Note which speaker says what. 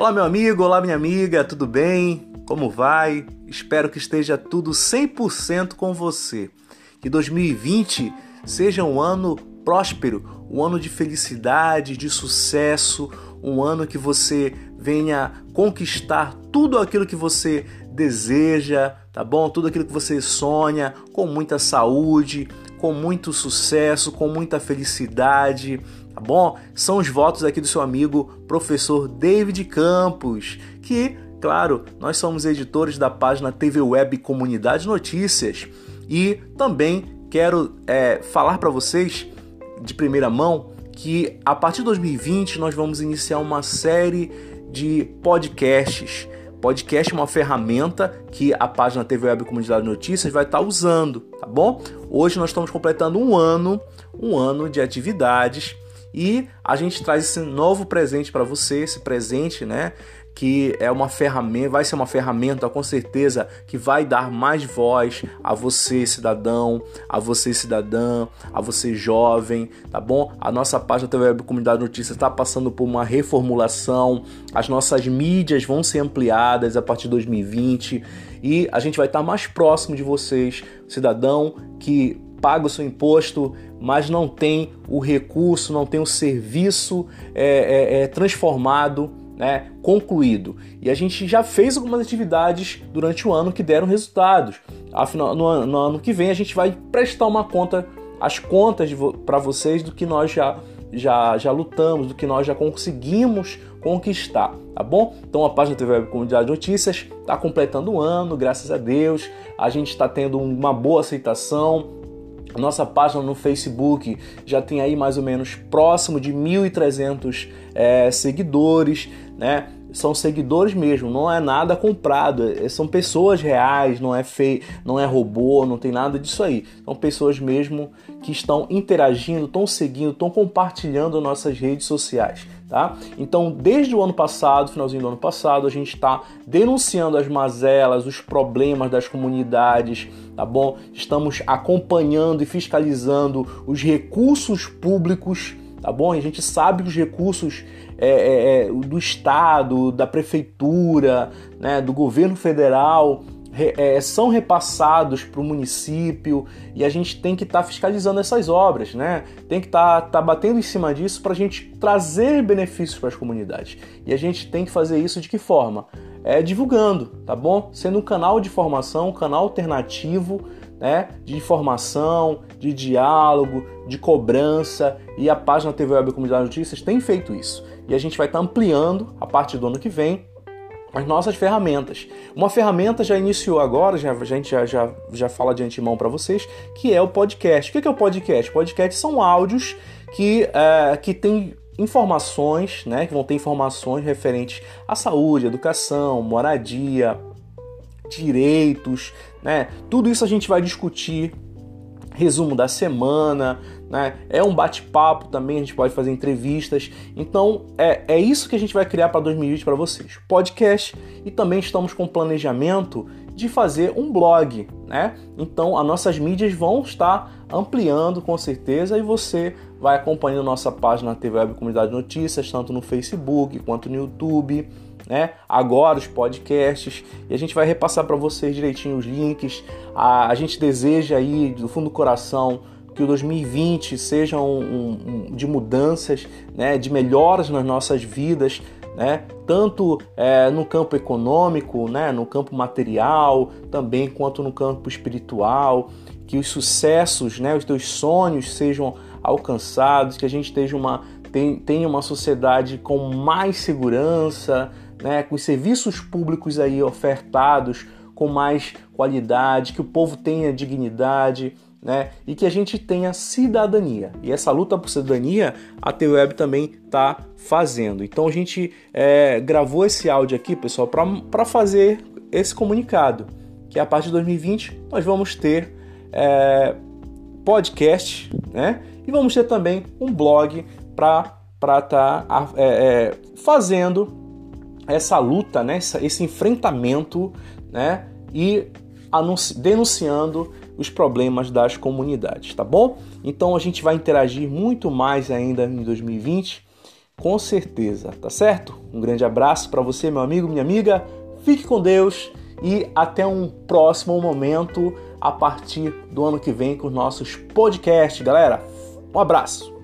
Speaker 1: Olá, meu amigo, olá, minha amiga, tudo bem? Como vai? Espero que esteja tudo 100% com você. Que 2020 seja um ano próspero, um ano de felicidade, de sucesso, um ano que você venha conquistar tudo aquilo que você deseja, tá bom? Tudo aquilo que você sonha, com muita saúde, com muito sucesso, com muita felicidade tá bom? São os votos aqui do seu amigo professor David Campos, que, claro, nós somos editores da página TV Web Comunidade Notícias e também quero é, falar para vocês de primeira mão que a partir de 2020 nós vamos iniciar uma série de podcasts. Podcast é uma ferramenta que a página TV Web Comunidade Notícias vai estar usando, tá bom? Hoje nós estamos completando um ano, um ano de atividades e a gente traz esse novo presente para você, esse presente, né? Que é uma ferramenta, vai ser uma ferramenta com certeza que vai dar mais voz a você, cidadão, a você, cidadã, a você, jovem, tá bom? A nossa página TV Web Comunidade Notícias está passando por uma reformulação, as nossas mídias vão ser ampliadas a partir de 2020 e a gente vai estar mais próximo de vocês, cidadão que paga o seu imposto, mas não tem o recurso, não tem o serviço é, é, é, transformado, né, concluído. E a gente já fez algumas atividades durante o ano que deram resultados. Afinal, no, no ano que vem a gente vai prestar uma conta, as contas para vocês do que nós já, já, já lutamos, do que nós já conseguimos conquistar, tá bom? Então a página TV Web Comunidade Notícias está completando um ano, graças a Deus. A gente está tendo uma boa aceitação, nossa página no Facebook já tem aí mais ou menos próximo de 1.300 é, seguidores, né? São seguidores mesmo, não é nada comprado, é, são pessoas reais, não é feio, não é robô, não tem nada disso aí. São pessoas mesmo que estão interagindo, estão seguindo, estão compartilhando nossas redes sociais. Tá? Então, desde o ano passado, finalzinho do ano passado, a gente está denunciando as mazelas, os problemas das comunidades, tá bom? Estamos acompanhando e fiscalizando os recursos públicos, tá bom? A gente sabe que os recursos é, é, é do Estado, da Prefeitura, né, do governo federal é, são repassados para o município e a gente tem que estar tá fiscalizando essas obras, né? Tem que estar tá, tá batendo em cima disso para a gente trazer benefícios para as comunidades. E a gente tem que fazer isso de que forma? É divulgando, tá bom? Sendo um canal de formação, um canal alternativo, né? De informação, de diálogo, de cobrança e a página TV Web Comunidade Notícias tem feito isso. E a gente vai estar tá ampliando a partir do ano que vem as nossas ferramentas. Uma ferramenta já iniciou agora, já, a gente já, já, já fala de antemão para vocês, que é o podcast. O que é o podcast? Podcast são áudios que, é, que tem informações, né, que vão ter informações referentes à saúde, educação, moradia, direitos, né? Tudo isso a gente vai discutir resumo da semana, né? É um bate-papo também, a gente pode fazer entrevistas. Então, é, é isso que a gente vai criar para 2020 para vocês. Podcast e também estamos com planejamento de fazer um blog, né? Então, as nossas mídias vão estar ampliando com certeza e você vai acompanhando nossa página na TV Web Comunidade Notícias, tanto no Facebook quanto no YouTube né? Agora os podcasts e a gente vai repassar para vocês direitinho os links. A, a gente deseja aí do fundo do coração que o 2020 seja um, um, um, de mudanças, né? De melhoras nas nossas vidas. Né? tanto é, no campo econômico, né? no campo material, também quanto no campo espiritual, que os sucessos, né? os teus sonhos sejam alcançados, que a gente tenha uma, tenha uma sociedade com mais segurança, né, com os serviços públicos aí ofertados com mais qualidade, que o povo tenha dignidade, né, e que a gente tenha cidadania. E essa luta por cidadania a T-Web também está fazendo. Então a gente é, gravou esse áudio aqui, pessoal, para fazer esse comunicado, que a partir de 2020 nós vamos ter é, podcast, né, e vamos ter também um blog para estar tá, é, é, fazendo essa luta, né, esse enfrentamento né, e denunciando os problemas das comunidades, tá bom? Então a gente vai interagir muito mais ainda em 2020 com certeza, tá certo? Um grande abraço para você, meu amigo, minha amiga. Fique com Deus e até um próximo momento a partir do ano que vem com os nossos podcasts, galera. Um abraço.